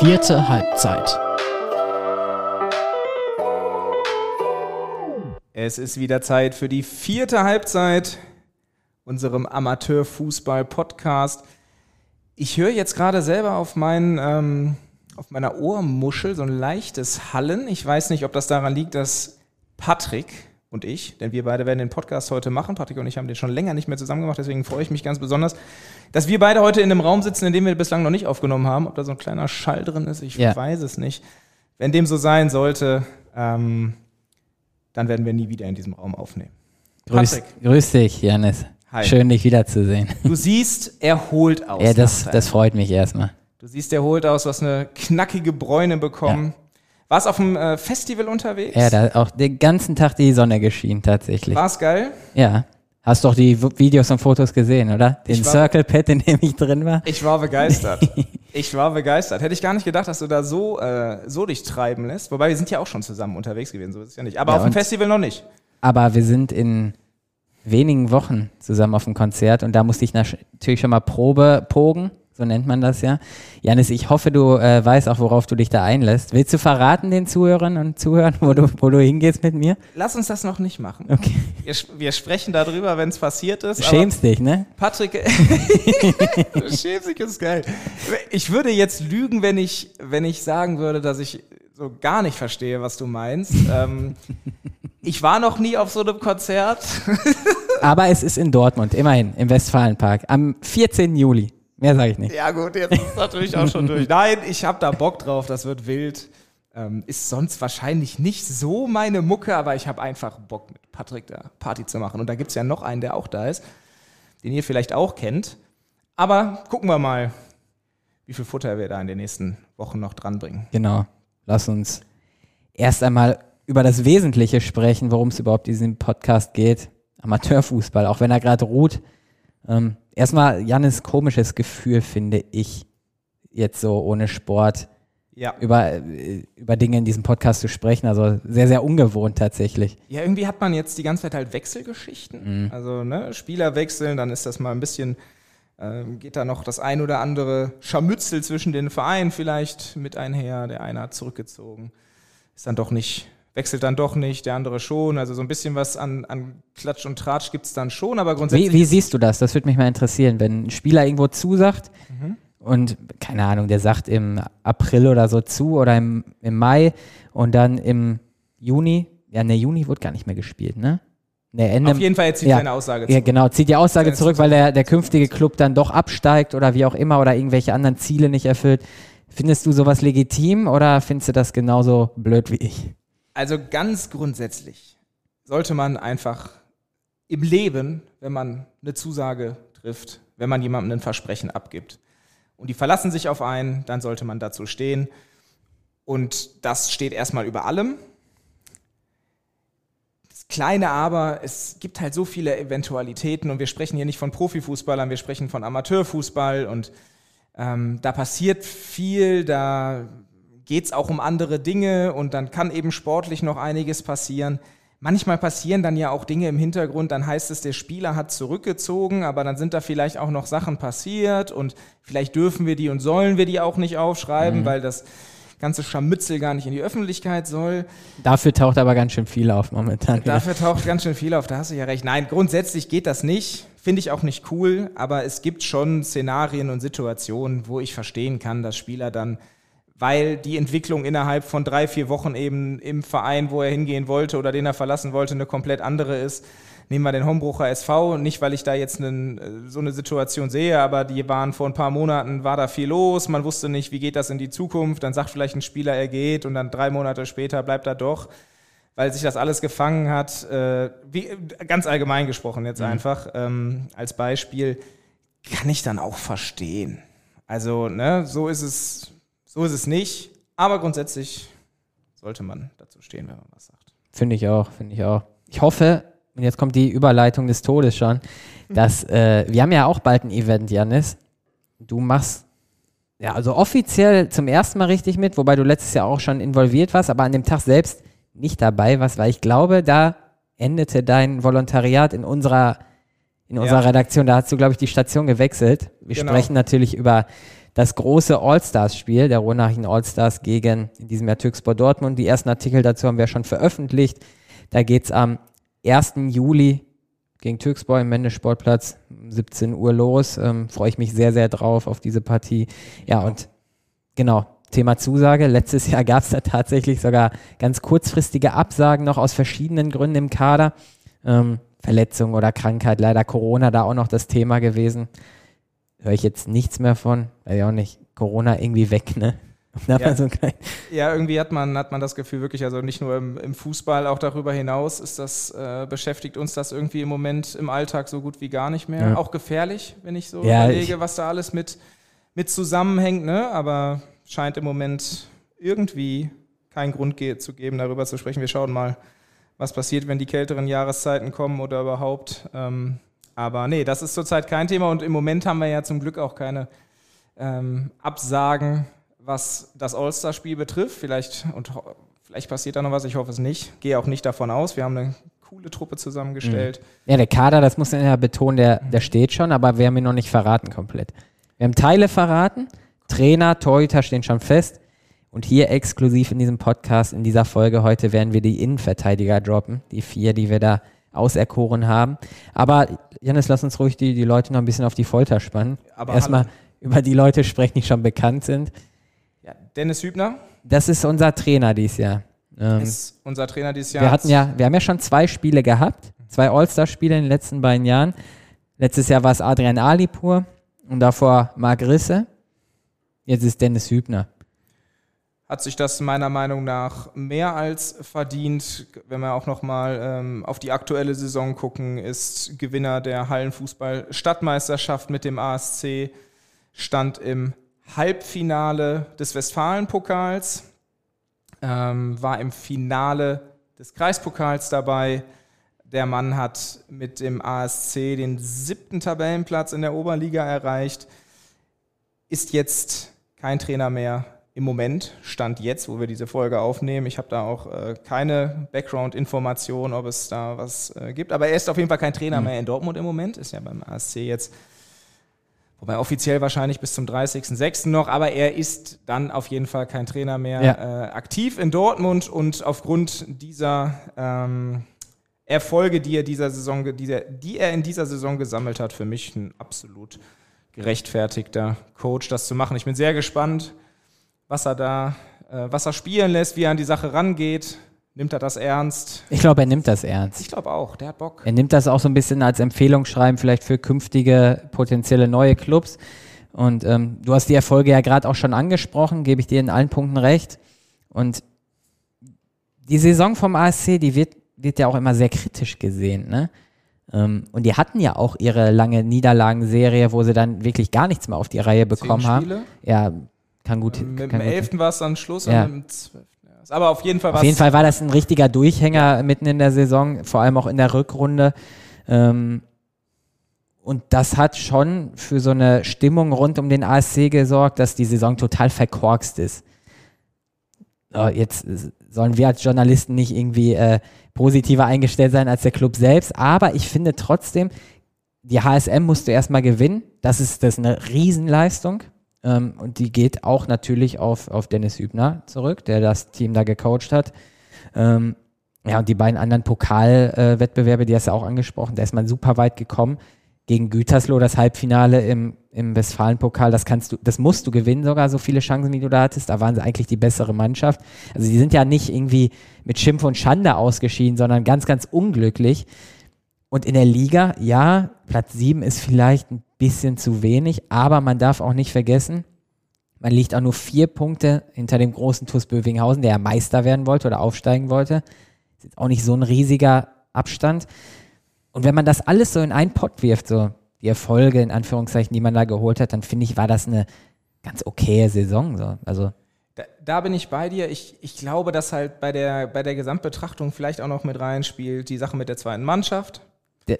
Vierte Halbzeit. Es ist wieder Zeit für die vierte Halbzeit unserem Amateurfußball-Podcast. Ich höre jetzt gerade selber auf, meinen, ähm, auf meiner Ohrmuschel so ein leichtes Hallen. Ich weiß nicht, ob das daran liegt, dass Patrick und ich, denn wir beide werden den Podcast heute machen. Patrick und ich haben den schon länger nicht mehr zusammen gemacht, deswegen freue ich mich ganz besonders, dass wir beide heute in einem Raum sitzen, in dem wir bislang noch nicht aufgenommen haben. Ob da so ein kleiner Schall drin ist, ich ja. weiß es nicht. Wenn dem so sein sollte, ähm, dann werden wir nie wieder in diesem Raum aufnehmen. Grüß, grüß dich, Janis. Hi. Schön, dich wiederzusehen. Du siehst erholt aus. Ja, das, das freut mich erstmal. Du siehst erholt aus, du hast eine knackige Bräune bekommen. Ja. Warst auf dem äh, Festival unterwegs? Ja, da auch den ganzen Tag die Sonne geschienen tatsächlich. War's geil? Ja. Hast doch die Videos und Fotos gesehen, oder? Den Circle Pad, in dem ich drin war. Ich war begeistert. ich war begeistert. Hätte ich gar nicht gedacht, dass du da so, äh, so dich treiben lässt. Wobei wir sind ja auch schon zusammen unterwegs gewesen, so ist es ja nicht. Aber ja, auf dem Festival noch nicht. Aber wir sind in wenigen Wochen zusammen auf dem Konzert und da musste ich natürlich schon mal Probe pogen so nennt man das ja. Janis, ich hoffe, du äh, weißt auch, worauf du dich da einlässt. Willst du verraten den Zuhörern und Zuhörern, wo du, wo du hingehst mit mir? Lass uns das noch nicht machen. Okay. Wir, wir sprechen darüber, wenn es passiert ist. Du schämst dich, ne? Patrick, du schämst dich, ist geil. Ich würde jetzt lügen, wenn ich, wenn ich sagen würde, dass ich so gar nicht verstehe, was du meinst. ähm, ich war noch nie auf so einem Konzert. Aber es ist in Dortmund, immerhin, im Westfalenpark, am 14. Juli. Mehr sage ich nicht. Ja, gut, jetzt ist es natürlich auch schon durch. Nein, ich habe da Bock drauf, das wird wild. Ähm, ist sonst wahrscheinlich nicht so meine Mucke, aber ich habe einfach Bock, mit Patrick da Party zu machen. Und da gibt es ja noch einen, der auch da ist, den ihr vielleicht auch kennt. Aber gucken wir mal, wie viel Futter wir da in den nächsten Wochen noch dranbringen. Genau. Lass uns erst einmal über das Wesentliche sprechen, worum es überhaupt in diesem Podcast geht. Amateurfußball, auch wenn er gerade ruht. Ähm, erstmal, Jannis komisches Gefühl, finde ich, jetzt so ohne Sport ja. über, äh, über Dinge in diesem Podcast zu sprechen. Also sehr, sehr ungewohnt tatsächlich. Ja, irgendwie hat man jetzt die ganze Zeit halt Wechselgeschichten. Mhm. Also ne, Spieler wechseln, dann ist das mal ein bisschen, äh, geht da noch das ein oder andere Scharmützel zwischen den Vereinen vielleicht mit einher. Der eine hat zurückgezogen. Ist dann doch nicht wechselt dann doch nicht, der andere schon. Also so ein bisschen was an, an Klatsch und Tratsch gibt es dann schon, aber grundsätzlich. Wie, wie, siehst du das? Das würde mich mal interessieren, wenn ein Spieler irgendwo zusagt mhm. und, keine Ahnung, der sagt im April oder so zu oder im, im Mai und dann im Juni, ja, ne, Juni wurde gar nicht mehr gespielt, ne? Nee, Ende, Auf jeden Fall, er zieht ja, seine Aussage zurück. Ja, genau, zieht die Aussage zurück, weil der, der künftige Club dann doch absteigt oder wie auch immer oder irgendwelche anderen Ziele nicht erfüllt. Findest du sowas legitim oder findest du das genauso blöd wie ich? Also ganz grundsätzlich sollte man einfach im Leben, wenn man eine Zusage trifft, wenn man jemandem ein Versprechen abgibt und die verlassen sich auf einen, dann sollte man dazu stehen. Und das steht erstmal über allem. Das kleine Aber, es gibt halt so viele Eventualitäten und wir sprechen hier nicht von Profifußballern, wir sprechen von Amateurfußball und ähm, da passiert viel, da geht es auch um andere Dinge und dann kann eben sportlich noch einiges passieren. Manchmal passieren dann ja auch Dinge im Hintergrund, dann heißt es, der Spieler hat zurückgezogen, aber dann sind da vielleicht auch noch Sachen passiert und vielleicht dürfen wir die und sollen wir die auch nicht aufschreiben, mhm. weil das ganze Scharmützel gar nicht in die Öffentlichkeit soll. Dafür taucht aber ganz schön viel auf momentan. Dafür taucht ganz schön viel auf, da hast du ja recht. Nein, grundsätzlich geht das nicht, finde ich auch nicht cool, aber es gibt schon Szenarien und Situationen, wo ich verstehen kann, dass Spieler dann weil die Entwicklung innerhalb von drei, vier Wochen eben im Verein, wo er hingehen wollte oder den er verlassen wollte, eine komplett andere ist. Nehmen wir den Hombrucher SV, nicht weil ich da jetzt einen, so eine Situation sehe, aber die waren vor ein paar Monaten, war da viel los, man wusste nicht, wie geht das in die Zukunft, dann sagt vielleicht ein Spieler, er geht und dann drei Monate später bleibt er doch, weil sich das alles gefangen hat. Äh, wie, ganz allgemein gesprochen jetzt mhm. einfach ähm, als Beispiel, kann ich dann auch verstehen. Also, ne, so ist es so ist es nicht, aber grundsätzlich sollte man dazu stehen, wenn man was sagt. Finde ich auch, finde ich auch. Ich hoffe, und jetzt kommt die Überleitung des Todes schon, dass äh, wir haben ja auch bald ein Event, Janis. Du machst ja also offiziell zum ersten Mal richtig mit, wobei du letztes Jahr auch schon involviert warst, aber an dem Tag selbst nicht dabei warst, weil ich glaube, da endete dein Volontariat in unserer in unserer ja. Redaktion. Da hast du, glaube ich, die Station gewechselt. Wir genau. sprechen natürlich über das große All-Stars-Spiel, der Ruhrnachrichten All-Stars gegen in diesem Jahr Türkspor Dortmund. Die ersten Artikel dazu haben wir schon veröffentlicht. Da geht es am 1. Juli gegen Türkspor im Mendesportplatz, 17 Uhr los. Ähm, Freue ich mich sehr, sehr drauf auf diese Partie. Ja, und genau, Thema Zusage. Letztes Jahr gab es da tatsächlich sogar ganz kurzfristige Absagen noch aus verschiedenen Gründen im Kader. Ähm, Verletzung oder Krankheit, leider Corona da auch noch das Thema gewesen. Höre ich jetzt nichts mehr von, weil ja auch nicht Corona irgendwie weg, ne? Ja, so ja, irgendwie hat man, hat man das Gefühl wirklich, also nicht nur im, im Fußball, auch darüber hinaus ist das, äh, beschäftigt uns das irgendwie im Moment im Alltag so gut wie gar nicht mehr. Ja. Auch gefährlich, wenn ich so ja, überlege, ich was da alles mit, mit zusammenhängt, ne? Aber scheint im Moment irgendwie keinen Grund zu geben, darüber zu sprechen. Wir schauen mal, was passiert, wenn die kälteren Jahreszeiten kommen oder überhaupt. Ähm, aber nee, das ist zurzeit kein Thema und im Moment haben wir ja zum Glück auch keine ähm, Absagen, was das All-Star-Spiel betrifft. Vielleicht, und vielleicht passiert da noch was, ich hoffe es nicht. Gehe auch nicht davon aus. Wir haben eine coole Truppe zusammengestellt. Mhm. Ja, der Kader, das muss man ja betonen, der, der steht schon, aber wir haben ihn noch nicht verraten komplett. Wir haben Teile verraten, Trainer, Torhüter stehen schon fest. Und hier exklusiv in diesem Podcast, in dieser Folge heute, werden wir die Innenverteidiger droppen. Die vier, die wir da auserkoren haben. Aber Janis, lass uns ruhig die, die Leute noch ein bisschen auf die Folter spannen. Aber Erstmal über die Leute sprechen, die schon bekannt sind. Ja, Dennis Hübner. Das ist unser Trainer dieses Jahr. Ähm, ist unser Trainer dieses Jahr. Wir hatten ja, wir haben ja schon zwei Spiele gehabt, zwei All-Star-Spiele in den letzten beiden Jahren. Letztes Jahr war es Adrian Alipur und davor Marc Risse. Jetzt ist Dennis Hübner hat sich das meiner Meinung nach mehr als verdient. Wenn wir auch nochmal ähm, auf die aktuelle Saison gucken, ist Gewinner der Hallenfußball-Stadtmeisterschaft mit dem ASC, stand im Halbfinale des Westfalenpokals, ähm, war im Finale des Kreispokals dabei. Der Mann hat mit dem ASC den siebten Tabellenplatz in der Oberliga erreicht, ist jetzt kein Trainer mehr im Moment, Stand jetzt, wo wir diese Folge aufnehmen. Ich habe da auch äh, keine Background-Information, ob es da was äh, gibt. Aber er ist auf jeden Fall kein Trainer mhm. mehr in Dortmund im Moment, ist ja beim ASC jetzt, wobei offiziell wahrscheinlich bis zum 30.06. noch, aber er ist dann auf jeden Fall kein Trainer mehr ja. äh, aktiv in Dortmund und aufgrund dieser ähm, Erfolge, die er, dieser Saison, die, die er in dieser Saison gesammelt hat, für mich ein absolut gerechtfertigter Coach, das zu machen. Ich bin sehr gespannt was er da, äh, was er spielen lässt, wie er an die Sache rangeht. Nimmt er das ernst? Ich glaube, er nimmt das ernst. Ich glaube auch, der hat Bock. Er nimmt das auch so ein bisschen als Empfehlungsschreiben vielleicht für künftige potenzielle neue Clubs. Und ähm, du hast die Erfolge ja gerade auch schon angesprochen, gebe ich dir in allen Punkten recht. Und die Saison vom ASC, die wird, wird ja auch immer sehr kritisch gesehen. Ne? Ähm, und die hatten ja auch ihre lange Niederlagenserie, wo sie dann wirklich gar nichts mehr auf die Reihe bekommen haben. Ja, kann gut. Mit kann dem 11. war es dann Schluss ja. und mit dem 12. Aber auf jeden Fall war Auf jeden Fall war das ein richtiger Durchhänger mitten in der Saison, vor allem auch in der Rückrunde. Ähm, und das hat schon für so eine Stimmung rund um den ASC gesorgt, dass die Saison total verkorkst ist. jetzt sollen wir als Journalisten nicht irgendwie äh, positiver eingestellt sein als der Club selbst, aber ich finde trotzdem, die HSM musste erstmal gewinnen. Das ist, das ist eine Riesenleistung. Ähm, und die geht auch natürlich auf, auf Dennis Hübner zurück, der das Team da gecoacht hat. Ähm, ja, und die beiden anderen Pokalwettbewerbe, äh, die hast du auch angesprochen, da ist man super weit gekommen. Gegen Gütersloh das Halbfinale im, im Westfalenpokal, das kannst du, das musst du gewinnen, sogar so viele Chancen, wie du da hattest. Da waren sie eigentlich die bessere Mannschaft. Also die sind ja nicht irgendwie mit Schimpf und Schande ausgeschieden, sondern ganz, ganz unglücklich. Und in der Liga, ja, Platz 7 ist vielleicht ein bisschen zu wenig, aber man darf auch nicht vergessen, man liegt auch nur vier Punkte hinter dem großen TuS Bövinghausen, der ja Meister werden wollte oder aufsteigen wollte. Ist auch nicht so ein riesiger Abstand. Und wenn man das alles so in einen Pott wirft, so die Erfolge in Anführungszeichen, die man da geholt hat, dann finde ich, war das eine ganz okaye Saison. So. Also da, da, bin ich bei dir. Ich, ich glaube, dass halt bei der, bei der Gesamtbetrachtung vielleicht auch noch mit reinspielt die Sache mit der zweiten Mannschaft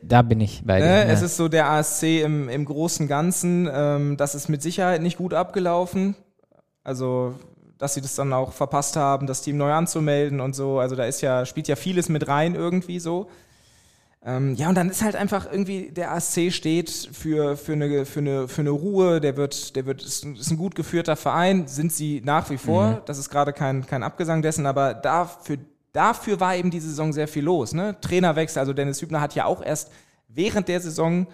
da bin ich bei dir. Ne? Es ist so der ASC im, im großen Ganzen. Ähm, das ist mit Sicherheit nicht gut abgelaufen. Also, dass sie das dann auch verpasst haben, das Team neu anzumelden und so. Also, da ist ja, spielt ja vieles mit rein irgendwie so. Ähm, ja, und dann ist halt einfach irgendwie, der ASC steht für, für, eine, für, eine, für eine Ruhe, der wird, der wird, ist, ist ein gut geführter Verein, sind sie nach wie vor. Mhm. Das ist gerade kein, kein Abgesang dessen, aber dafür, dafür war eben diese Saison sehr viel los. Ne? Trainerwechsel, also Dennis Hübner hat ja auch erst während der Saison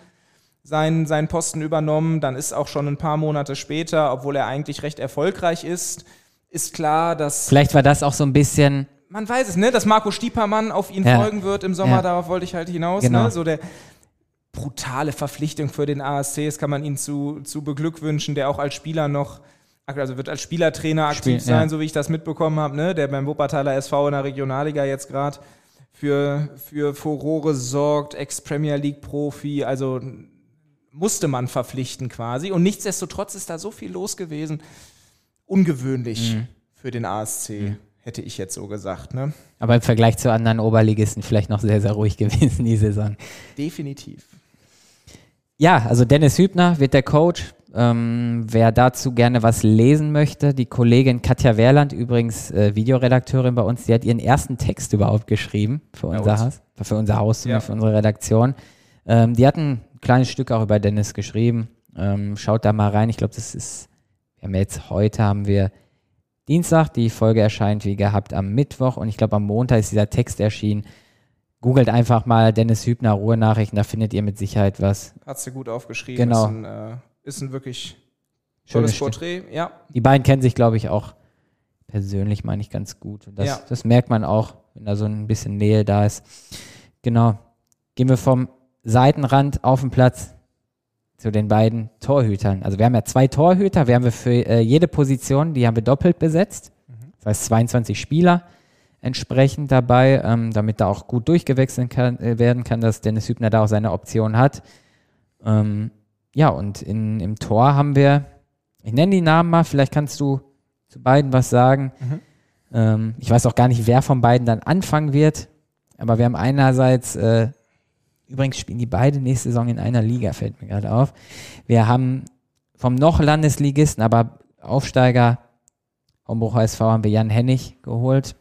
seinen, seinen Posten übernommen. Dann ist auch schon ein paar Monate später, obwohl er eigentlich recht erfolgreich ist, ist klar, dass. Vielleicht war das auch so ein bisschen man weiß es, ne, dass Marco Stiepermann auf ihn ja. folgen wird im Sommer, ja. darauf wollte ich halt hinaus, genau. ne, so der brutale Verpflichtung für den ASC, das kann man ihn zu, zu beglückwünschen, der auch als Spieler noch, also wird als Spielertrainer aktiv Spiel, sein, ja. so wie ich das mitbekommen habe, ne, der beim Wuppertaler SV in der Regionalliga jetzt gerade für, für Furore sorgt, Ex-Premier League-Profi, also musste man verpflichten quasi und nichtsdestotrotz ist da so viel los gewesen, ungewöhnlich mhm. für den ASC. Mhm hätte ich jetzt so gesagt. Ne? Aber im Vergleich zu anderen Oberligisten vielleicht noch sehr, sehr ruhig gewesen die Saison. Definitiv. Ja, also Dennis Hübner wird der Coach. Ähm, wer dazu gerne was lesen möchte, die Kollegin Katja Wehrland, übrigens äh, Videoredakteurin bei uns, die hat ihren ersten Text überhaupt geschrieben für unser Haus, für unser Haus, ja. für unsere Redaktion. Ähm, die hat ein kleines Stück auch über Dennis geschrieben. Ähm, schaut da mal rein. Ich glaube, das ist, wir haben jetzt heute haben wir Dienstag. Die Folge erscheint wie gehabt am Mittwoch und ich glaube am Montag ist dieser Text erschienen. Googelt einfach mal Dennis Hübner Ruhrnachrichten, da findet ihr mit Sicherheit was. Hat du gut aufgeschrieben. Genau. Ist ein, äh, ist ein wirklich schönes Porträt, ja. Die beiden kennen sich, glaube ich, auch persönlich, meine ich, ganz gut. Und das, ja. das merkt man auch, wenn da so ein bisschen Nähe da ist. Genau. Gehen wir vom Seitenrand auf den Platz zu den beiden Torhütern. Also wir haben ja zwei Torhüter, wir haben für äh, jede Position, die haben wir doppelt besetzt. Mhm. Das heißt 22 Spieler entsprechend dabei, ähm, damit da auch gut durchgewechselt kann, äh, werden kann, dass Dennis Hübner da auch seine Option hat. Ähm, ja, und in, im Tor haben wir, ich nenne die Namen mal, vielleicht kannst du zu beiden was sagen. Mhm. Ähm, ich weiß auch gar nicht, wer von beiden dann anfangen wird, aber wir haben einerseits äh, Übrigens spielen die beide nächste Saison in einer Liga, fällt mir gerade auf. Wir haben vom noch Landesligisten, aber Aufsteiger Hombrucher SV haben wir Jan Hennig geholt.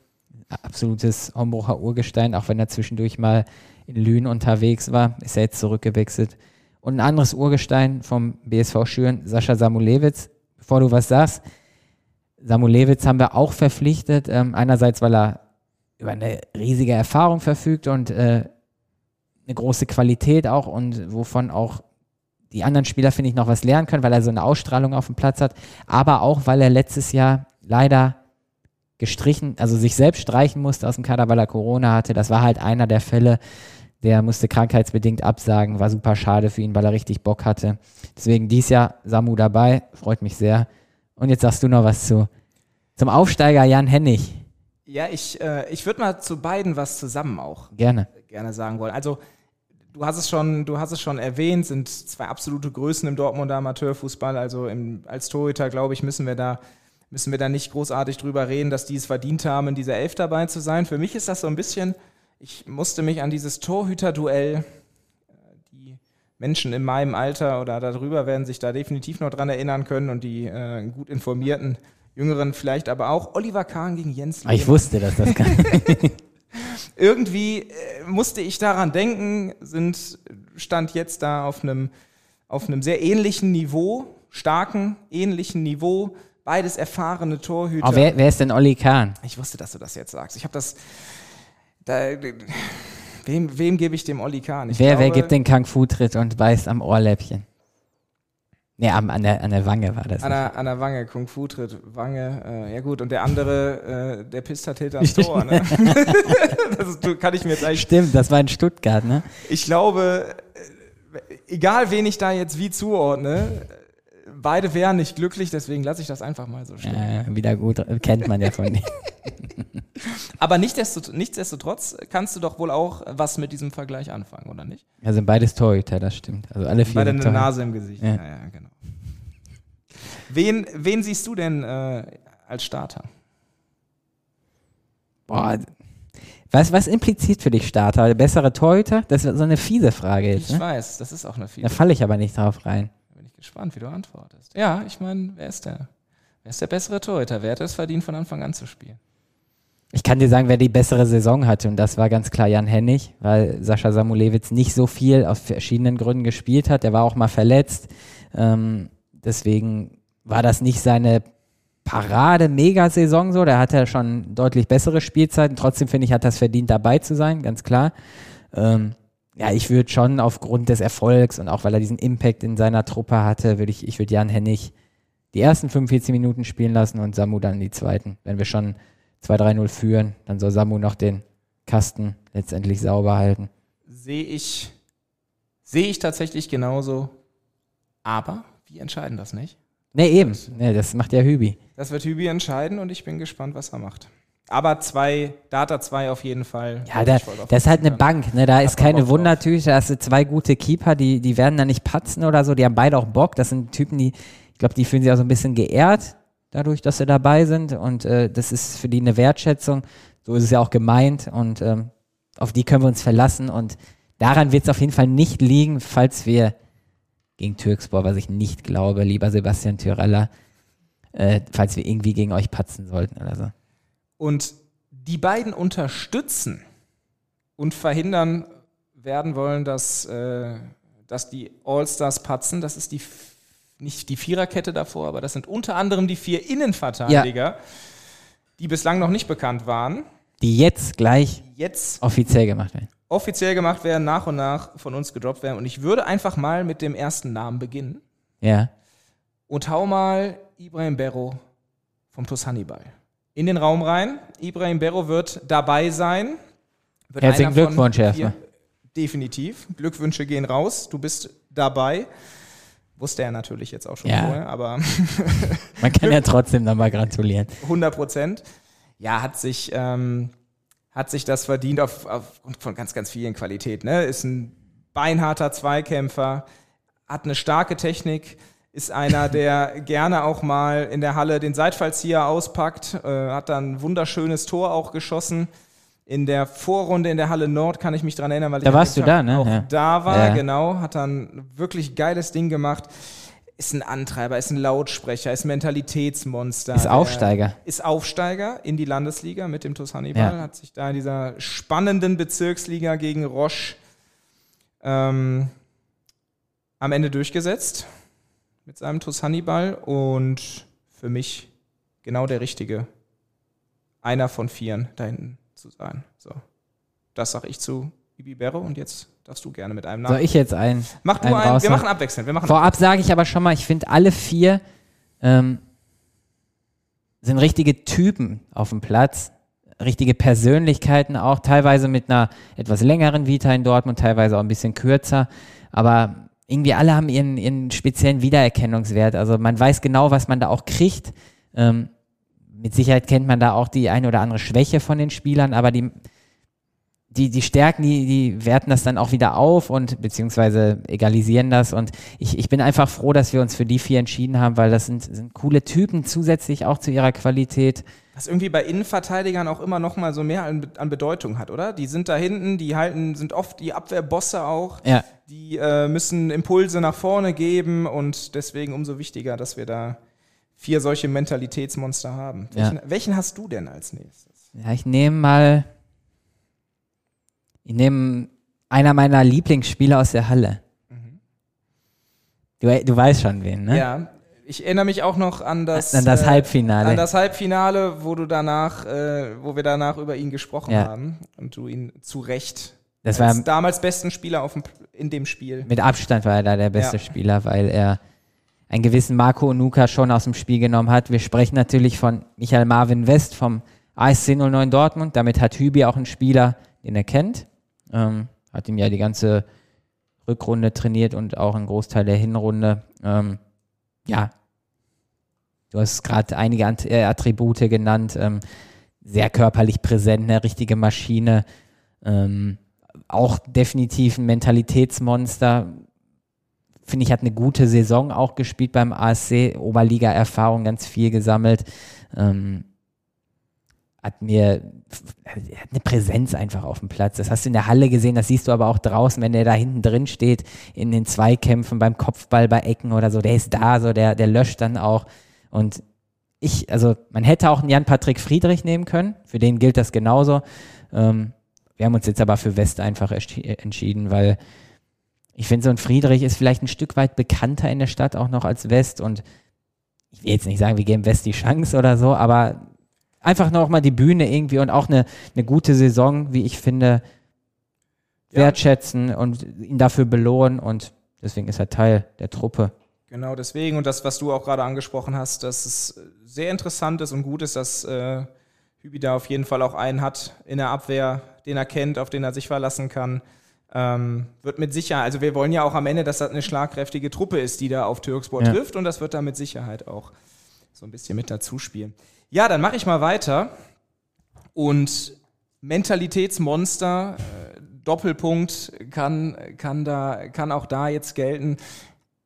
Absolutes Hombrucher Urgestein, auch wenn er zwischendurch mal in Lünen unterwegs war, ist er jetzt zurückgewechselt. Und ein anderes Urgestein vom BSV Schüren, Sascha Samulewitz. Bevor du was sagst, Samulewitz haben wir auch verpflichtet. Ähm, einerseits, weil er über eine riesige Erfahrung verfügt und äh, eine große Qualität auch und wovon auch die anderen Spieler, finde ich, noch was lernen können, weil er so eine Ausstrahlung auf dem Platz hat, aber auch, weil er letztes Jahr leider gestrichen, also sich selbst streichen musste aus dem Kader, weil er Corona hatte. Das war halt einer der Fälle, der musste krankheitsbedingt absagen, war super schade für ihn, weil er richtig Bock hatte. Deswegen dies Jahr Samu dabei, freut mich sehr. Und jetzt sagst du noch was zu zum Aufsteiger Jan Hennig. Ja, ich, äh, ich würde mal zu beiden was zusammen auch gerne, gerne sagen wollen. Also du hast es schon, du hast es schon erwähnt, sind zwei absolute Größen im Dortmunder Amateurfußball. Also im, als Torhüter, glaube ich, müssen wir da müssen wir da nicht großartig drüber reden, dass die es verdient haben, in dieser Elf dabei zu sein. Für mich ist das so ein bisschen, ich musste mich an dieses Torhüter-Duell, äh, die Menschen in meinem Alter oder darüber werden sich da definitiv noch dran erinnern können und die äh, gut informierten Jüngeren vielleicht aber auch. Oliver Kahn gegen Jens Lehmann. Ich wusste, dass das kann. irgendwie äh, musste ich daran denken, sind, stand jetzt da auf einem, auf einem sehr ähnlichen Niveau, starken, ähnlichen Niveau, beides erfahrene Torhüter. Aber wer, wer ist denn Olli Kahn? Ich wusste, dass du das jetzt sagst. Ich habe das. Da, wem, wem gebe ich dem Olli Kahn? Ich wer, glaube, wer gibt den Kung-Fu-Tritt und beißt am Ohrläppchen? Nee, an, an, der, an der Wange war das. An der, an der Wange, Kung Fu tritt, Wange, äh, ja gut. Und der andere, äh, der pisst halt hinter das Tor. Ne? das ist, kann ich mir jetzt eigentlich. Stimmt, das war in Stuttgart, ne? Ich glaube, äh, egal wen ich da jetzt wie zuordne, beide wären nicht glücklich, deswegen lasse ich das einfach mal so stehen. Ja, wieder gut, kennt man ja von denen. Aber nichtsdestotrotz kannst du doch wohl auch was mit diesem Vergleich anfangen, oder nicht? Ja, sind beides Torhüter, das stimmt. Also alle vier. Beide eine Nase im Gesicht. Ja, ja, ja genau. Wen, wen siehst du denn äh, als Starter? Boah, was, was impliziert für dich Starter? Bessere Torhüter? Das ist so eine fiese Frage jetzt. Ich ne? weiß, das ist auch eine fiese Da falle ich aber nicht drauf rein. Da bin ich gespannt, wie du antwortest. Ja, ich meine, wer ist der? Wer ist der bessere Torhüter? Wer hat es verdient, von Anfang an zu spielen? Ich kann dir sagen, wer die bessere Saison hatte und das war ganz klar Jan Hennig, weil Sascha Samulewitz nicht so viel aus verschiedenen Gründen gespielt hat. Er war auch mal verletzt. Ähm, deswegen war das nicht seine Parade-Mega-Saison so. Da hat er schon deutlich bessere Spielzeiten. Trotzdem finde ich, hat das verdient, dabei zu sein, ganz klar. Ähm, ja, ich würde schon aufgrund des Erfolgs und auch weil er diesen Impact in seiner Truppe hatte, würde ich, ich würde Jan Hennig die ersten 45 Minuten spielen lassen und Samu dann die zweiten. Wenn wir schon 2-3-0 führen, dann soll Samu noch den Kasten letztendlich sauber halten. Sehe ich, sehe ich tatsächlich genauso. Aber wir entscheiden das nicht. Nee, eben. Nee, das macht ja Hübi. Das wird Hübi entscheiden und ich bin gespannt, was er macht. Aber zwei, Data 2 auf jeden Fall. Ja, da, das ist halt eine Bank, ne? Da ist keine Wundertüte, da hast du zwei gute Keeper, die, die werden da nicht patzen oder so, die haben beide auch Bock. Das sind Typen, die, ich glaube, die fühlen sich auch so ein bisschen geehrt, dadurch, dass sie dabei sind. Und äh, das ist für die eine Wertschätzung. So ist es ja auch gemeint. Und ähm, auf die können wir uns verlassen. Und daran wird es auf jeden Fall nicht liegen, falls wir gegen Türkspor, was ich nicht glaube, lieber Sebastian Tyrella, äh, falls wir irgendwie gegen euch patzen sollten oder so. Und die beiden unterstützen und verhindern werden wollen, dass, äh, dass die All-Stars patzen. Das ist die nicht die Viererkette davor, aber das sind unter anderem die vier Innenverteidiger, ja. die bislang noch nicht bekannt waren. Die jetzt gleich jetzt offiziell gemacht werden. Offiziell gemacht werden, nach und nach von uns gedroppt werden. Und ich würde einfach mal mit dem ersten Namen beginnen. Ja. Und hau mal Ibrahim Berro vom TuS Hannibal in den Raum rein. Ibrahim Berro wird dabei sein. Wird Herzlichen Glückwunsch erstmal. Definitiv. Glückwünsche gehen raus. Du bist dabei. Wusste er natürlich jetzt auch schon ja. vorher, aber. Man kann ja trotzdem nochmal gratulieren. 100 Prozent. Ja, hat sich, ähm, hat sich das verdient auf, aufgrund von ganz, ganz vielen Qualitäten. Ne? Ist ein beinharter Zweikämpfer, hat eine starke Technik, ist einer, der gerne auch mal in der Halle den Seitfallzieher auspackt, äh, hat dann ein wunderschönes Tor auch geschossen. In der Vorrunde in der Halle Nord kann ich mich dran erinnern, weil da ich warst du da, ne? auch ja. da war, ja. genau, hat dann wirklich geiles Ding gemacht. Ist ein Antreiber, ist ein Lautsprecher, ist ein Mentalitätsmonster. Ist Aufsteiger. Ist Aufsteiger in die Landesliga mit dem TuS Hannibal. Ja. Hat sich da in dieser spannenden Bezirksliga gegen Roche ähm, am Ende durchgesetzt mit seinem TuS Hannibal und für mich genau der Richtige, einer von vieren da hinten zu sein. So, das sage ich zu Ibi Berre und jetzt darfst du gerne mit einem Namen. Soll ich jetzt einen? Mach du einen. einen. Wir machen abwechselnd. Wir machen Vorab sage ich aber schon mal, ich finde alle vier ähm, sind richtige Typen auf dem Platz, richtige Persönlichkeiten auch, teilweise mit einer etwas längeren Vita in Dortmund, teilweise auch ein bisschen kürzer, aber irgendwie alle haben ihren, ihren speziellen Wiedererkennungswert. Also man weiß genau, was man da auch kriegt. Ähm, mit Sicherheit kennt man da auch die eine oder andere Schwäche von den Spielern, aber die, die, die Stärken, die, die werten das dann auch wieder auf und beziehungsweise egalisieren das. Und ich, ich bin einfach froh, dass wir uns für die vier entschieden haben, weil das sind, sind coole Typen zusätzlich auch zu ihrer Qualität. Was irgendwie bei Innenverteidigern auch immer noch mal so mehr an, an Bedeutung hat, oder? Die sind da hinten, die halten, sind oft die Abwehrbosse auch. Ja. Die äh, müssen Impulse nach vorne geben und deswegen umso wichtiger, dass wir da vier solche Mentalitätsmonster haben. Welchen, ja. welchen hast du denn als nächstes? Ja, ich nehme mal. Ich nehme einer meiner Lieblingsspieler aus der Halle. Mhm. Du, du weißt schon wen, ne? Ja, ich erinnere mich auch noch an das, an das Halbfinale. Äh, an das Halbfinale, wo du danach, äh, wo wir danach über ihn gesprochen ja. haben und du ihn zu Recht das als war damals besten Spieler auf dem, in dem Spiel. Mit Abstand war er da der beste ja. Spieler, weil er einen gewissen Marco Onuka schon aus dem Spiel genommen hat. Wir sprechen natürlich von Michael Marvin West vom ASC 09 Dortmund. Damit hat Hübi auch einen Spieler, den er kennt. Ähm, hat ihm ja die ganze Rückrunde trainiert und auch einen Großteil der Hinrunde. Ähm, ja, Du hast gerade einige äh, Attribute genannt. Ähm, sehr körperlich präsent, eine richtige Maschine. Ähm, auch definitiv ein Mentalitätsmonster. Finde ich, hat eine gute Saison auch gespielt beim ASC. Oberliga-Erfahrung ganz viel gesammelt. Ähm, hat mir hat eine Präsenz einfach auf dem Platz. Das hast du in der Halle gesehen, das siehst du aber auch draußen, wenn der da hinten drin steht, in den Zweikämpfen, beim Kopfball, bei Ecken oder so, der ist da, so der, der löscht dann auch. Und ich, also man hätte auch einen Jan-Patrick Friedrich nehmen können, für den gilt das genauso. Ähm, wir haben uns jetzt aber für West einfach entschieden, weil ich finde, so ein Friedrich ist vielleicht ein Stück weit bekannter in der Stadt auch noch als West und ich will jetzt nicht sagen, wir geben West die Chance oder so, aber einfach noch mal die Bühne irgendwie und auch eine, eine gute Saison, wie ich finde, wertschätzen ja. und ihn dafür belohnen und deswegen ist er Teil der Truppe. Genau, deswegen und das, was du auch gerade angesprochen hast, dass es sehr interessant ist und gut ist, dass äh, Hübi da auf jeden Fall auch einen hat in der Abwehr, den er kennt, auf den er sich verlassen kann. Ähm, wird mit Sicherheit, also wir wollen ja auch am Ende, dass das eine schlagkräftige Truppe ist, die da auf Türkspor ja. trifft und das wird da mit Sicherheit auch so ein bisschen mit dazu spielen. Ja, dann mache ich mal weiter und Mentalitätsmonster, äh, Doppelpunkt kann, kann, da, kann auch da jetzt gelten.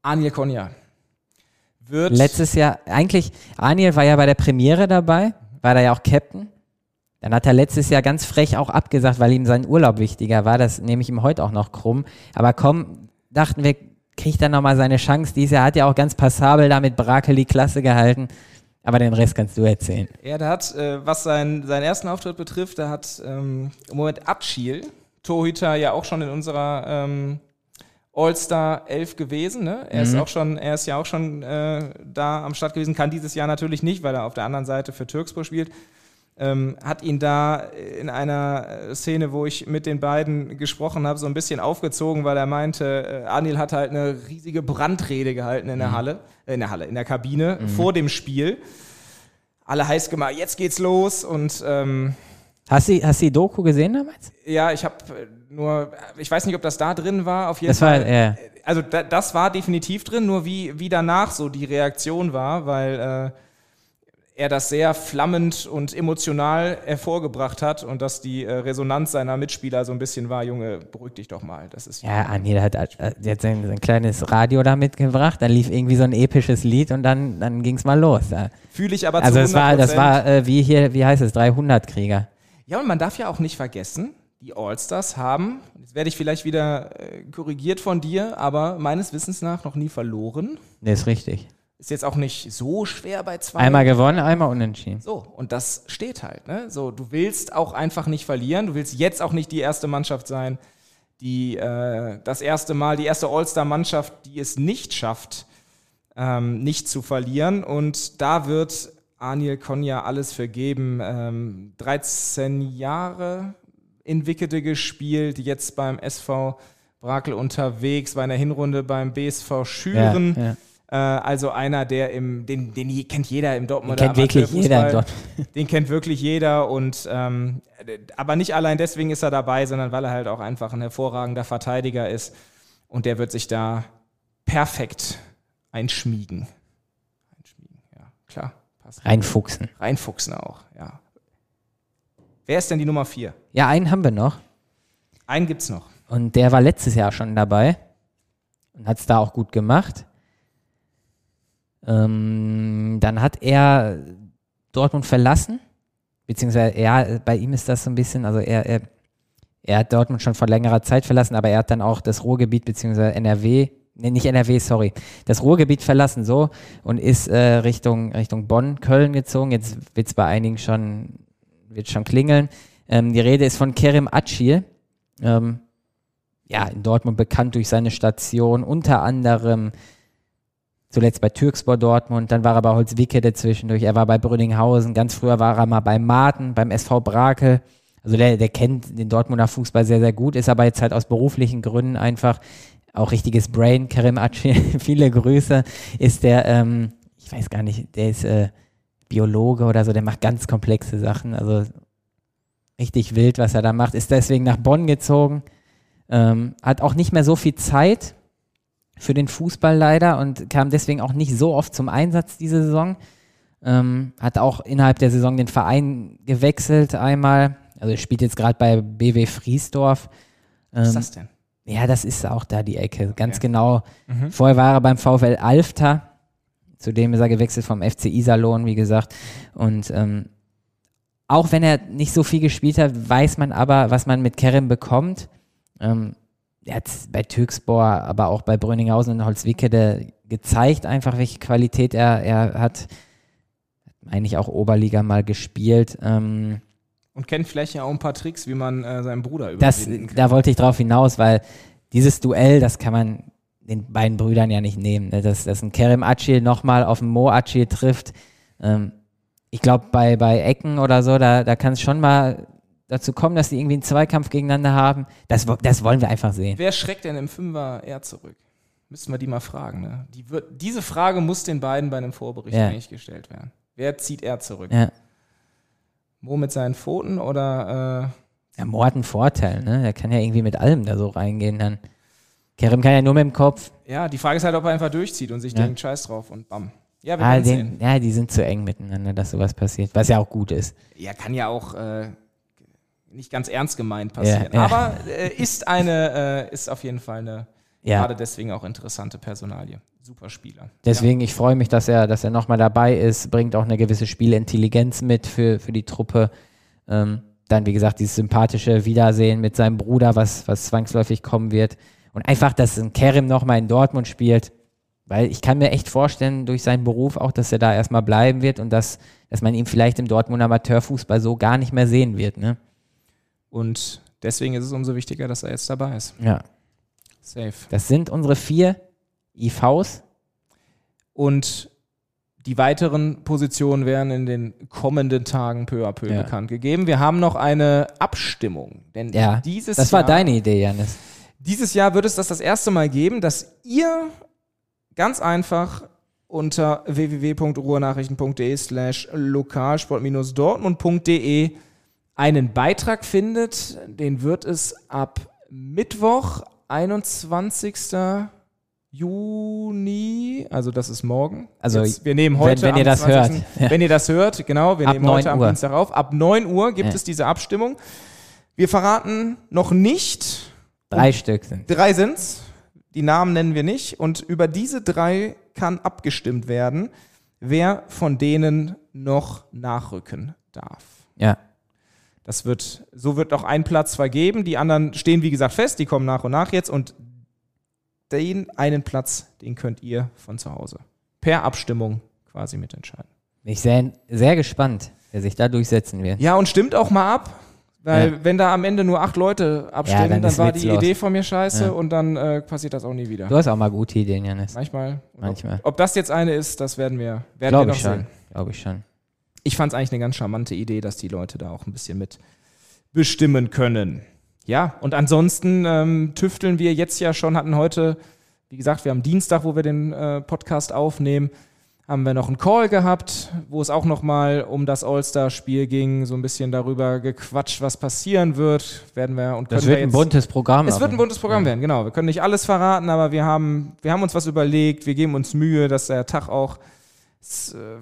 Aniel Konya wird. Letztes Jahr, eigentlich, Aniel war ja bei der Premiere dabei, war da ja auch Captain. Dann hat er letztes Jahr ganz frech auch abgesagt, weil ihm sein Urlaub wichtiger war. Das nehme ich ihm heute auch noch krumm. Aber komm, dachten wir, kriegt er nochmal seine Chance. Dieses Jahr hat er auch ganz passabel da mit Brakel die Klasse gehalten. Aber den Rest kannst du erzählen. Ja, der hat, äh, was sein, seinen ersten Auftritt betrifft, da hat ähm, im Moment Abschiel, Torhüter ja auch schon in unserer ähm, All-Star 11 gewesen. Ne? Er, mhm. ist auch schon, er ist ja auch schon äh, da am Start gewesen, kann dieses Jahr natürlich nicht, weil er auf der anderen Seite für Türkspor spielt. Ähm, hat ihn da in einer Szene, wo ich mit den beiden gesprochen habe, so ein bisschen aufgezogen, weil er meinte, äh, Anil hat halt eine riesige Brandrede gehalten in der mhm. Halle, äh, in der Halle, in der Kabine mhm. vor dem Spiel. Alle heiß gemacht, jetzt geht's los und ähm, Hast du, hast du die Doku gesehen damals? Ja, ich habe nur, ich weiß nicht, ob das da drin war, auf jeden das Fall. War, ja. Also da, das war definitiv drin, nur wie, wie danach so die Reaktion war, weil äh, er das sehr flammend und emotional hervorgebracht hat und dass die äh, Resonanz seiner Mitspieler so ein bisschen war, Junge, beruhig dich doch mal. Das ist ja, Anil hat, äh, hat sein, sein, kleines Radio da mitgebracht, dann lief irgendwie so ein episches Lied und dann, dann ging es mal los. Fühle ich aber also zu 100%. Also das war äh, wie hier, wie heißt es, 300 Krieger. Ja, und man darf ja auch nicht vergessen, die All-Stars haben, jetzt werde ich vielleicht wieder äh, korrigiert von dir, aber meines Wissens nach noch nie verloren. Nee, ist richtig. Ist jetzt auch nicht so schwer bei zwei. Einmal gewonnen, einmal unentschieden. So, und das steht halt. Ne? So, du willst auch einfach nicht verlieren. Du willst jetzt auch nicht die erste Mannschaft sein, die äh, das erste Mal, die erste All-Star-Mannschaft, die es nicht schafft, ähm, nicht zu verlieren. Und da wird Anil Konya alles vergeben. Ähm, 13 Jahre in Wickede gespielt, jetzt beim SV Brakel unterwegs, war in der Hinrunde beim BSV Schüren. Ja, ja. Äh, also einer, der im, den, den kennt jeder im Dortmund. Den kennt wirklich jeder im Dortmund. Den kennt wirklich jeder und ähm, aber nicht allein deswegen ist er dabei, sondern weil er halt auch einfach ein hervorragender Verteidiger ist und der wird sich da perfekt einschmiegen. Einschmiegen, ja, klar. Passt. Reinfuchsen. Reinfuchsen auch, ja. Wer ist denn die Nummer vier? Ja, einen haben wir noch. Einen gibt's noch. Und der war letztes Jahr schon dabei und hat es da auch gut gemacht. Ähm, dann hat er Dortmund verlassen, beziehungsweise ja, bei ihm ist das so ein bisschen, also er, er, er hat Dortmund schon vor längerer Zeit verlassen, aber er hat dann auch das Ruhrgebiet beziehungsweise NRW nee, nicht NRW, sorry, das Ruhrgebiet verlassen so und ist äh, Richtung, Richtung Bonn, Köln gezogen. Jetzt wird es bei einigen schon, wird schon klingeln. Ähm, die Rede ist von Kerem Acil. Ähm, ja, in Dortmund bekannt durch seine Station, unter anderem zuletzt bei Türkspor Dortmund, dann war er bei Holzwickede zwischendurch, er war bei Brünninghausen, ganz früher war er mal bei Marten, beim SV Brakel. Also der, der kennt den Dortmunder Fußball sehr, sehr gut, ist aber jetzt halt aus beruflichen Gründen einfach auch richtiges Brain, Karim Achi, viele Grüße, ist der, ähm, ich weiß gar nicht, der ist äh, Biologe oder so, der macht ganz komplexe Sachen, also richtig wild, was er da macht, ist deswegen nach Bonn gezogen, ähm, hat auch nicht mehr so viel Zeit für den Fußball leider und kam deswegen auch nicht so oft zum Einsatz diese Saison. Ähm, hat auch innerhalb der Saison den Verein gewechselt einmal, also er spielt jetzt gerade bei BW Friesdorf. Was ist das denn? Ja, das ist auch da die Ecke, ganz okay. genau. Mhm. Vorher war er beim VfL Alfter, zudem ist er gewechselt vom FC Iserlohn, wie gesagt. Und ähm, auch wenn er nicht so viel gespielt hat, weiß man aber, was man mit Kerem bekommt. Ähm, er hat bei Türkspor, aber auch bei Brünninghausen und Holzwickede gezeigt, einfach welche Qualität er, er hat. eigentlich auch Oberliga mal gespielt. Ähm, Und kennt vielleicht ja auch ein paar Tricks, wie man äh, seinen Bruder das, überwinden kann. da wollte ich drauf hinaus, weil dieses Duell, das kann man den beiden Brüdern ja nicht nehmen. Ne? Dass, dass ein Kerem Acil nochmal auf einen Mo Acil trifft. Ähm, ich glaube, bei, bei Ecken oder so, da, da kann es schon mal dazu kommen, dass die irgendwie einen Zweikampf gegeneinander haben. Das, das wollen wir einfach sehen. Wer schreckt denn im Fünfer eher zurück? Müssten wir die mal fragen. Ne? Die wird, diese Frage muss den beiden bei einem Vorbericht Ja. eigentlich gestellt werden. Wer zieht er zurück? Ja. Mo mit seinen Pfoten oder äh, Ja, Mo hat einen Vorteil, ne? Der kann ja irgendwie mit allem da so reingehen dann. Kerem kann ja nur mit dem Kopf. ja, die Frage ist halt, ob er einfach durchzieht und sich Ja. denkt, scheiß drauf und bam. Ja, wir Ah, den, sehen. ja, die sind zu eng miteinander, dass sowas passiert. Was ja auch gut ist. Ja, kann ja auch äh, nicht ganz ernst gemeint passieren. Ja, ja. Aber äh, ist eine, äh, ist auf jeden Fall eine, Ja. gerade deswegen auch interessante Personalie. Super Spieler. Deswegen, ich freue mich, dass er, dass er nochmal dabei ist, bringt auch eine gewisse Spielintelligenz mit für, für die Truppe. Ähm, dann, wie gesagt, dieses sympathische Wiedersehen mit seinem Bruder, was, was zwangsläufig kommen wird. Und einfach, dass ein Kerim nochmal in Dortmund spielt. Weil ich kann mir echt vorstellen, durch seinen Beruf auch, dass er da erstmal bleiben wird und dass, dass man ihn vielleicht im Dortmunder Amateurfußball so gar nicht mehr sehen wird. Ne? Und deswegen ist es umso wichtiger, dass er jetzt dabei ist. Ja. Safe. Das sind unsere vier IVs. Und die weiteren Positionen werden in den kommenden Tagen peu à peu Ja. bekannt gegeben. Wir haben noch eine Abstimmung. Denn Ja, dieses das war Jahr, deine Idee, Janis. Dieses Jahr wird es das das erste Mal geben, dass ihr ganz einfach unter www.ruhrnachrichten.de slash lokalsport-dortmund.de einen Beitrag findet. Den wird es ab Mittwoch, 21. Juni, also das ist morgen. Also, Jetzt, wir nehmen wenn- heute wenn ihr am das 20. hört. Wenn ihr das hört, genau, wir Ab nehmen heute 9 am Uhr. Dienstag auf. Ab 9 Uhr gibt Ja. es diese Abstimmung. Wir verraten noch nicht, Drei Stück sind. Drei sind's. Die Namen nennen wir nicht. Und über diese drei kann abgestimmt werden, wer von denen noch nachrücken darf. Ja. Das wird, so wird auch ein Platz vergeben. Die anderen stehen, wie gesagt, fest. Die kommen nach und nach jetzt. Und den einen Platz, den könnt ihr von zu Hause per Abstimmung quasi mitentscheiden. Bin ich sehr, sehr gespannt, wer sich da durchsetzen wird. Ja, und stimmt auch mal ab. Weil Ja. wenn da am Ende nur acht Leute abstimmen, dann dann, ist war die witzlos. Idee von mir scheiße Ja. und dann äh, passiert das auch nie wieder. Du hast auch mal gute Ideen, Janis. Manchmal. Manchmal. Ob, ob das jetzt eine ist, das werden wir, werden wir Glaube noch ich schon. sehen. Glaube ich schon. Ich fand es eigentlich eine ganz charmante Idee, dass die Leute da auch ein bisschen mit bestimmen können. Ja, und ansonsten ähm, tüfteln wir jetzt ja schon, hatten heute, wie gesagt, wir haben Dienstag, wo wir den äh, Podcast aufnehmen, haben wir noch einen Call gehabt, wo es auch nochmal um das All-Star-Spiel ging, so ein bisschen darüber gequatscht, was passieren wird. Werden wir und Das können wird wir ein jetzt, buntes Programm. es wird ein buntes Programm Ja. werden, genau. Wir können nicht alles verraten, aber wir haben, wir haben uns was überlegt, wir geben uns Mühe, dass der Tag auch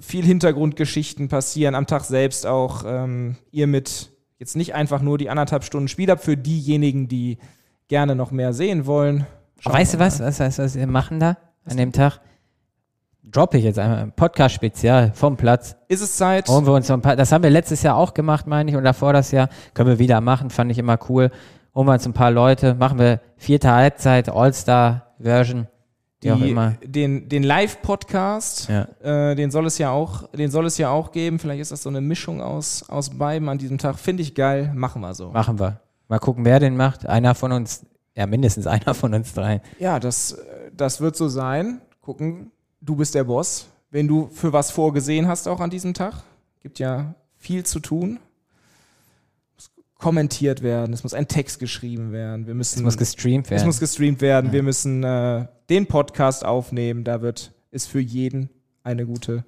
viel Hintergrundgeschichten passieren, am Tag selbst auch ähm, ihr mit jetzt nicht einfach nur die anderthalb Stunden Spiel habt, für diejenigen, die gerne noch mehr sehen wollen. Schauen Weißt du was? Was, was, was wir machen da an dem Tag? Droppe ich jetzt einmal ein Podcast-Spezial vom Platz. Ist es Zeit? Holen wir uns so ein paar, das haben wir letztes Jahr auch gemacht, meine ich, und davor das Jahr. Können wir wieder machen, fand ich immer cool. Holen wir uns ein paar Leute, machen wir vierte Halbzeit, All-Star-Version, die, den, den Live-Podcast, Ja. äh, den soll es ja auch, den soll es ja auch geben. Vielleicht ist das so eine Mischung aus, aus beiden an diesem Tag. Finde ich geil, machen wir so. Machen wir. Mal gucken, wer den macht. Einer von uns, ja, mindestens einer von uns dreien. Ja, das, das wird so sein. Gucken, du bist der Boss. Wenn du für was vorgesehen hast, auch an diesem Tag. Gibt ja viel zu tun. Kommentiert werden, es muss ein Text geschrieben werden. Wir müssen, Es muss gestreamt es werden. muss gestreamt werden. Wir müssen äh, den Podcast aufnehmen. Da wird es für jeden eine gute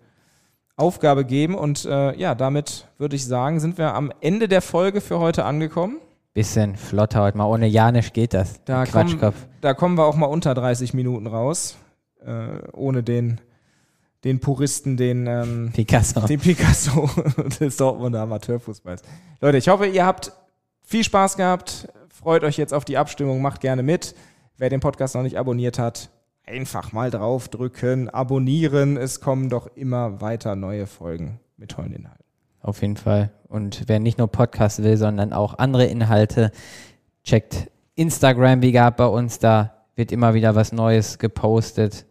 Aufgabe geben. Und äh, ja, damit würde ich sagen, sind wir am Ende der Folge für heute angekommen. Bisschen flotter heute mal. Ohne Janisch geht das. Da kommen, Quatschkopf. da kommen wir auch mal unter 30 Minuten raus, äh, ohne den, den Puristen, den, ähm, Picasso. den Picasso des Dortmunder Amateurfußballs. Leute, ich hoffe, ihr habt viel Spaß gehabt. Freut euch jetzt auf die Abstimmung, macht gerne mit. Wer den Podcast noch nicht abonniert hat, einfach mal draufdrücken, abonnieren. Es kommen doch immer weiter neue Folgen mit tollen Inhalten. Auf jeden Fall. Und wer nicht nur Podcast will, sondern auch andere Inhalte, checkt Instagram wie gehabt bei uns. Da wird immer wieder was Neues gepostet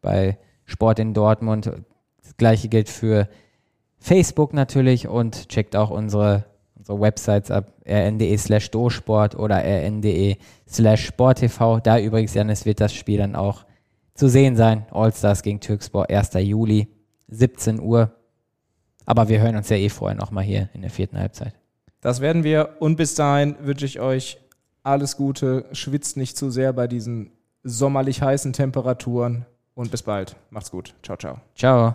bei Sport in Dortmund. Das gleiche gilt für Facebook natürlich und checkt auch unsere, unsere Websites ab, rn.de slash dosport oder rn.de slash sporttv. Da übrigens, Janis, wird das Spiel dann auch zu sehen sein. Allstars gegen Türkspor, 1. Juli, 17 Uhr. Aber wir hören uns ja eh vorher nochmal hier in der vierten Halbzeit. Das werden wir. Und bis dahin wünsche ich euch alles Gute. Schwitzt nicht zu sehr bei diesen sommerlich heißen Temperaturen. Und bis bald. Macht's gut. Ciao, ciao. Ciao.